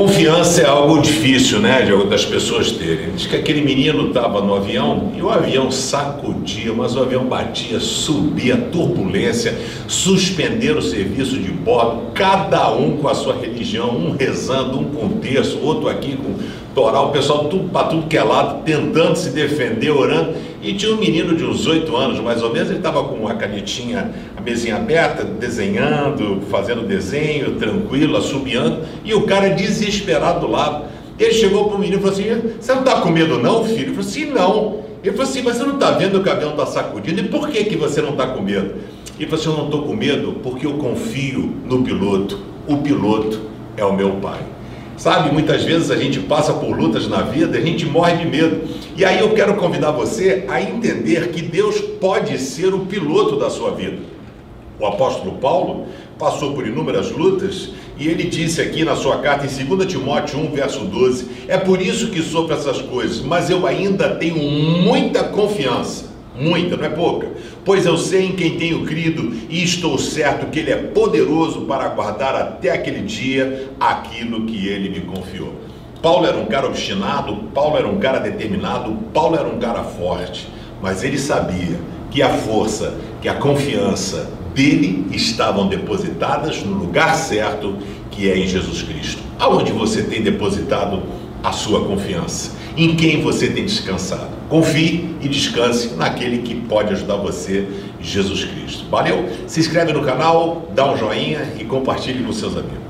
Confiança é algo difícil, né, das pessoas terem. Diz que aquele menino estava no avião e o avião sacudia, mas o avião batia, subia, turbulência, suspenderam o serviço de bordo, cada um com a sua religião, um rezando, um com terço, outro aqui com toral, o pessoal tudo para tudo que é lado, tentando se defender, orando. E tinha um menino de uns oito anos, mais ou menos, ele estava com a canetinha, a mesinha aberta, desenhando, fazendo desenho, tranquilo, assobiando, e o cara desesperado do lado. Ele chegou para o menino e falou assim: Você não está com medo, não, filho? Ele falou assim: Não. Ele falou assim: Mas você não está vendo que o avião está sacudindo? E por que, que você não está com medo? Ele falou assim: Eu não estou com medo porque eu confio no piloto. O piloto é o meu pai. Sabe, muitas vezes a gente passa por lutas na vida, a gente morre de medo. E aí eu quero convidar você a entender que Deus pode ser o piloto da sua vida. O apóstolo Paulo passou por inúmeras lutas e ele disse aqui na sua carta em 2 Timóteo 1, verso 12: É por isso que sofro essas coisas, mas eu ainda tenho muita confiança muita, não é pouca, pois eu sei em quem tenho crido e estou certo que Ele é poderoso para guardar até aquele dia aquilo que Ele me confiou. Paulo era um cara obstinado, Paulo era um cara determinado, Paulo era um cara forte, mas ele sabia que a força, que a confiança dele estavam depositadas no lugar certo, que é em Jesus Cristo. Aonde você tem depositado a sua confiança? Em quem você tem descansado? Confie e descanse naquele que pode ajudar você, Jesus Cristo. Valeu? Se inscreve no canal, dá um joinha e compartilhe com seus amigos.